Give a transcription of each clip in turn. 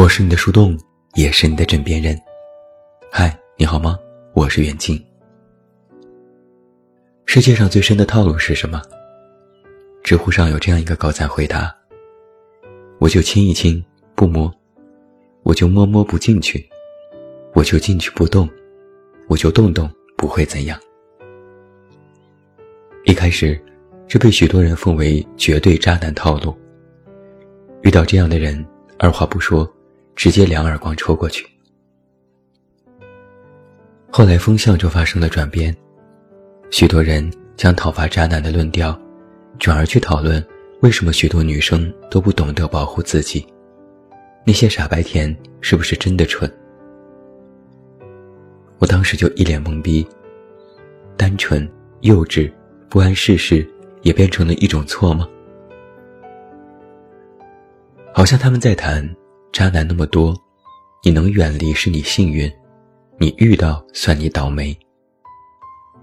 我是你的树洞，也是你的枕边人。嗨，你好吗？我是远近。世界上最深的套路是什么？知乎上有这样一个高赞回答：我就亲一亲，不摸；我就摸摸不进去；我就进去不动；我就动动，不会怎样。一开始，这被许多人奉为绝对渣男套路。遇到这样的人，二话不说。直接两耳光抽过去。后来风向就发生了转变，许多人将讨伐渣男的论调，转而去讨论为什么许多女生都不懂得保护自己，那些傻白甜是不是真的蠢？我当时就一脸懵逼，单纯、幼稚、不谙世事，也变成了一种错吗？好像他们在谈。渣男那么多，你能远离是你幸运，你遇到算你倒霉。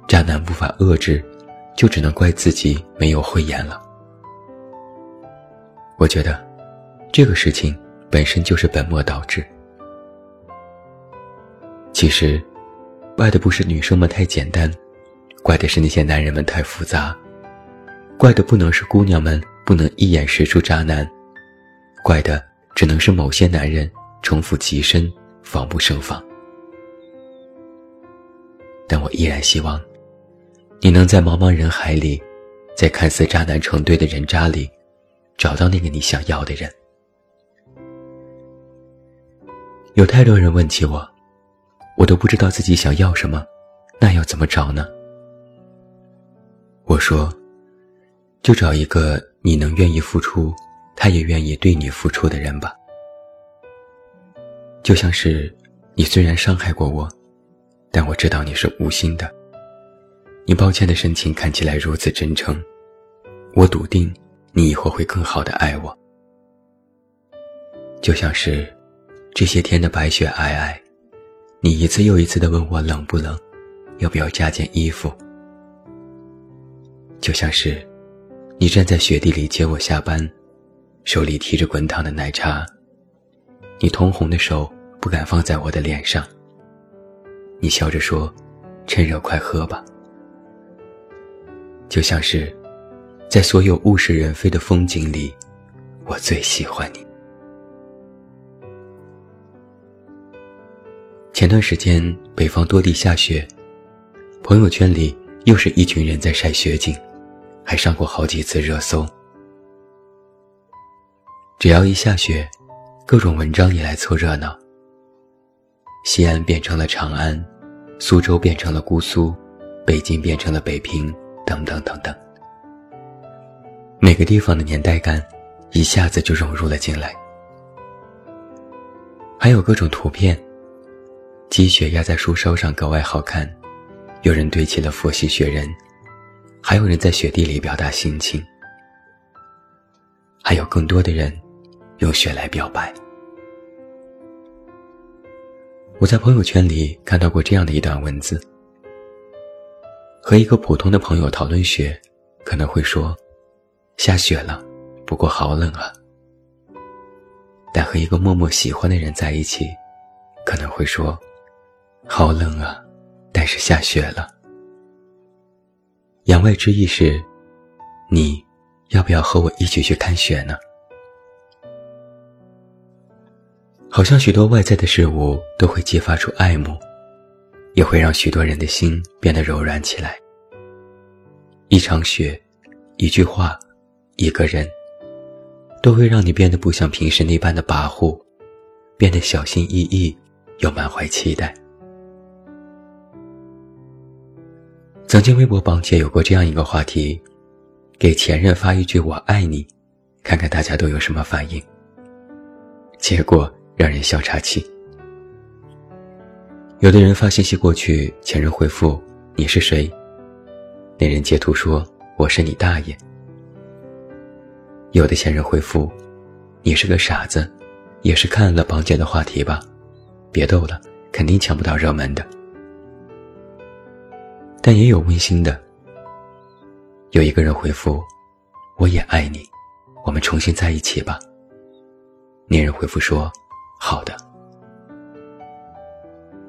渣男无法遏制，就只能怪自己没有慧眼了。我觉得，这个事情本身就是本末倒置。其实，怪的不是女生们太简单，怪的是那些男人们太复杂，怪的不能是姑娘们不能一眼识出渣男，怪的。只能是某些男人城府极深，防不胜防。但我依然希望，你能在茫茫人海里，在看似渣男成堆的人渣里，找到那个你想要的人。有太多人问起我，我都不知道自己想要什么，那要怎么找呢？我说，就找一个你能愿意付出。他也愿意对你付出的人吧，就像是你虽然伤害过我，但我知道你是无心的。你抱歉的神情看起来如此真诚，我笃定你以后会更好的爱我。就像是这些天的白雪皑皑，你一次又一次的问我冷不冷，要不要加件衣服。就像是你站在雪地里接我下班。手里提着滚烫的奶茶，你通红的手不敢放在我的脸上。你笑着说：“趁热快喝吧。”就像是，在所有物是人非的风景里，我最喜欢你。前段时间北方多地下雪，朋友圈里又是一群人在晒雪景，还上过好几次热搜。只要一下雪，各种文章也来凑热闹。西安变成了长安，苏州变成了姑苏，北京变成了北平，等等等等。每个地方的年代感，一下子就融入了进来。还有各种图片，积雪压在树梢上格外好看，有人堆起了佛系雪人，还有人在雪地里表达心情，还有更多的人。用雪来表白。我在朋友圈里看到过这样的一段文字：和一个普通的朋友讨论雪，可能会说下雪了，不过好冷啊；但和一个默默喜欢的人在一起，可能会说好冷啊，但是下雪了。言外之意是，你要不要和我一起去看雪呢？好像许多外在的事物都会激发出爱慕，也会让许多人的心变得柔软起来。一场雪，一句话，一个人，都会让你变得不像平时那般的跋扈，变得小心翼翼又满怀期待。曾经微博榜姐有过这样一个话题：给前任发一句“我爱你”，看看大家都有什么反应。结果。让人笑岔气。有的人发信息过去，前任回复：“你是谁？”那人截图说：“我是你大爷。”有的前任回复：“你是个傻子，也是看了榜姐的话题吧？别逗了，肯定抢不到热门的。”但也有温馨的，有一个人回复：“我也爱你，我们重新在一起吧。”那人回复说。好的。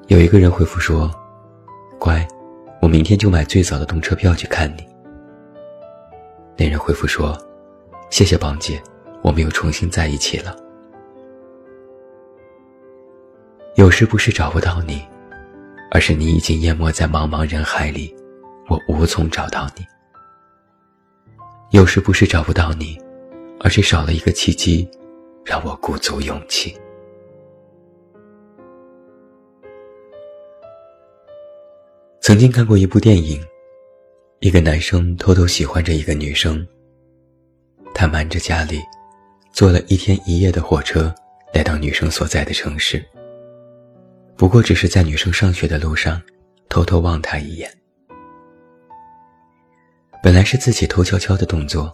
有一个人回复说：“乖，我明天就买最早的动车票去看你。”那人回复说：“谢谢榜姐，我们又重新在一起了。”有时不是找不到你，而是你已经淹没在茫茫人海里，我无从找到你。有时不是找不到你，而是少了一个契机，让我鼓足勇气。曾经看过一部电影，一个男生偷偷喜欢着一个女生。他瞒着家里，坐了一天一夜的火车，来到女生所在的城市。不过只是在女生上学的路上，偷偷望她一眼。本来是自己偷悄悄的动作，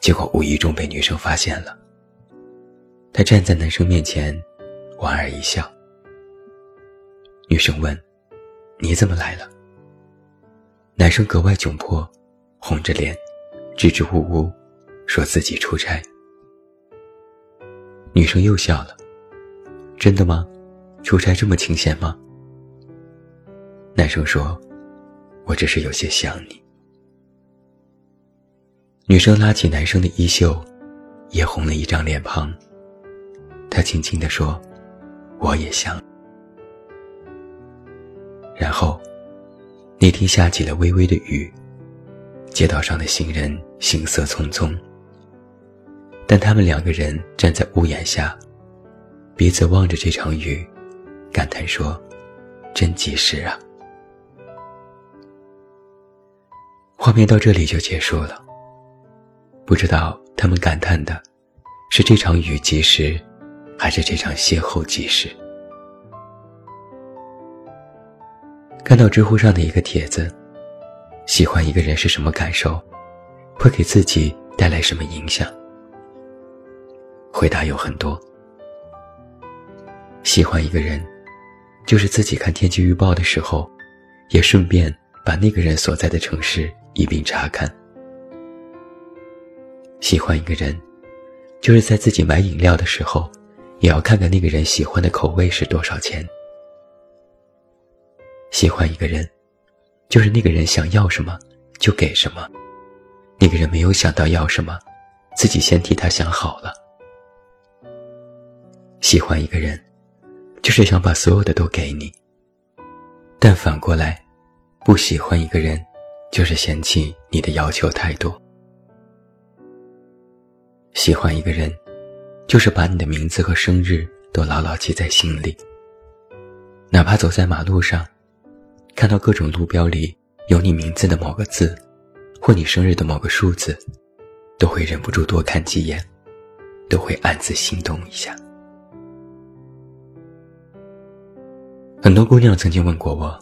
结果无意中被女生发现了。他站在男生面前，莞尔一笑。女生问：“你怎么来了？”男生格外窘迫，红着脸，支支吾吾，说自己出差。女生又笑了：“真的吗？”出差这么清闲吗？男生说：“我只是有些想你。”女生拉起男生的衣袖，也红了一张脸庞。她轻轻地说：“我也想。”然后，那天下起了微微的雨，街道上的行人行色匆匆。但他们两个人站在屋檐下，彼此望着这场雨。感叹说：“真及时啊！”画面到这里就结束了。不知道他们感叹的，是这场雨及时，还是这场邂逅及时？看到知乎上的一个帖子：“喜欢一个人是什么感受？会给自己带来什么影响？”回答有很多。喜欢一个人。就是自己看天气预报的时候，也顺便把那个人所在的城市一并查看。喜欢一个人，就是在自己买饮料的时候，也要看看那个人喜欢的口味是多少钱。喜欢一个人，就是那个人想要什么就给什么，那个人没有想到要什么，自己先替他想好了。喜欢一个人。就是想把所有的都给你，但反过来，不喜欢一个人，就是嫌弃你的要求太多。喜欢一个人，就是把你的名字和生日都牢牢记在心里。哪怕走在马路上，看到各种路标里有你名字的某个字，或你生日的某个数字，都会忍不住多看几眼，都会暗自心动一下。很多姑娘曾经问过我，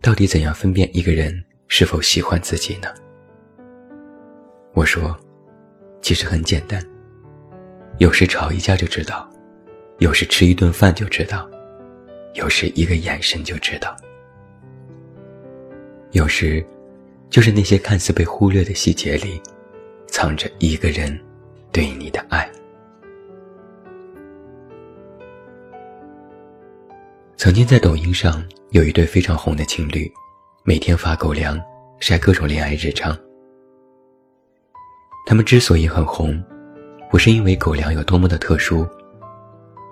到底怎样分辨一个人是否喜欢自己呢？我说，其实很简单，有时吵一架就知道，有时吃一顿饭就知道，有时一个眼神就知道，有时，就是那些看似被忽略的细节里，藏着一个人对你的爱。曾经在抖音上有一对非常红的情侣，每天发狗粮，晒各种恋爱日常。他们之所以很红，不是因为狗粮有多么的特殊，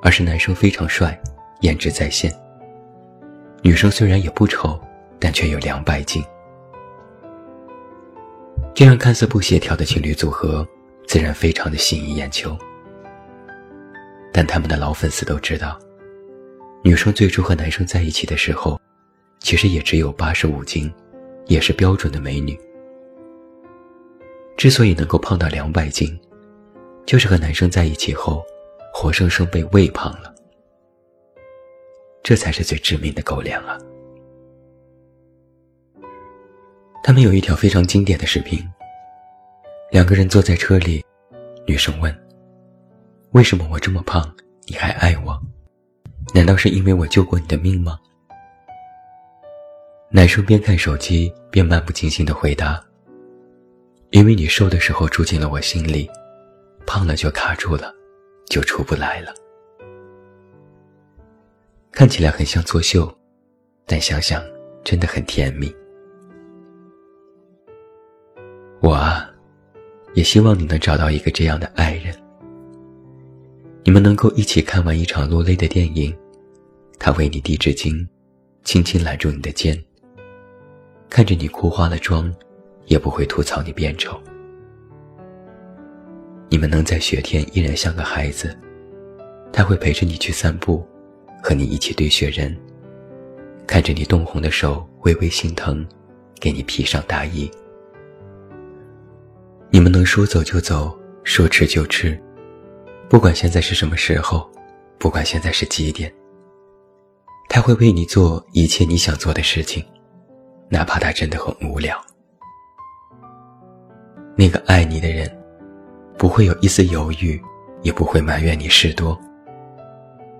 而是男生非常帅，颜值在线。女生虽然也不丑，但却有两百斤。这样看似不协调的情侣组合，自然非常的吸引眼球。但他们的老粉丝都知道。女生最初和男生在一起的时候，其实也只有八十五斤，也是标准的美女。之所以能够胖到两百斤，就是和男生在一起后，活生生被喂胖了。这才是最致命的狗粮啊！他们有一条非常经典的视频，两个人坐在车里，女生问：“为什么我这么胖，你还爱我？”难道是因为我救过你的命吗？男生边看手机边漫不经心的回答：“因为你瘦的时候住进了我心里，胖了就卡住了，就出不来了。”看起来很像作秀，但想想真的很甜蜜。我啊，也希望你能找到一个这样的爱人。你们能够一起看完一场落泪的电影，他为你递纸巾，轻轻揽住你的肩，看着你哭花了妆，也不会吐槽你变丑。你们能在雪天依然像个孩子，他会陪着你去散步，和你一起堆雪人，看着你冻红的手微微心疼，给你披上大衣。你们能说走就走，说吃就吃，不管现在是什么时候，不管现在是几点，他会为你做一切你想做的事情，哪怕他真的很无聊。那个爱你的人，不会有一丝犹豫，也不会埋怨你事多，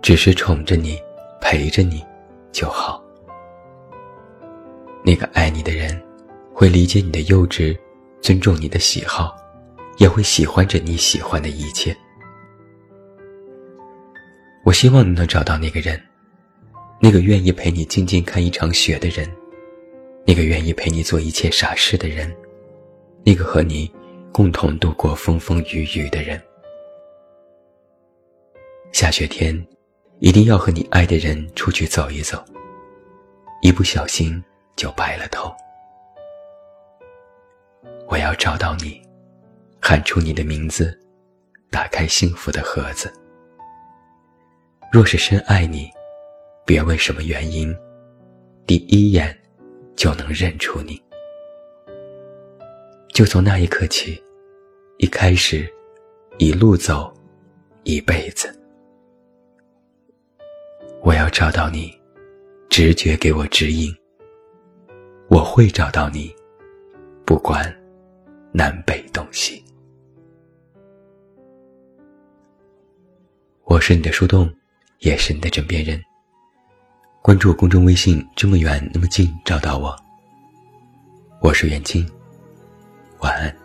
只是宠着你，陪着你就好。那个爱你的人，会理解你的幼稚。尊重你的喜好，也会喜欢着你喜欢的一切。我希望你能找到那个人，那个愿意陪你静静看一场雪的人，那个愿意陪你做一切傻事的人，那个和你共同度过风风雨雨的人。下雪天，一定要和你爱的人出去走一走，一不小心就白了头。我要找到你，喊出你的名字，打开幸福的盒子。若是深爱你，别问什么原因，第一眼就能认出你。就从那一刻起，一开始，一路走，一辈子。我要找到你，直觉给我指引。我会找到你，不管。南北东西，我是你的树洞，也是你的枕边人。关注公众微信，这么远那么近，找到我。我是袁静，晚安。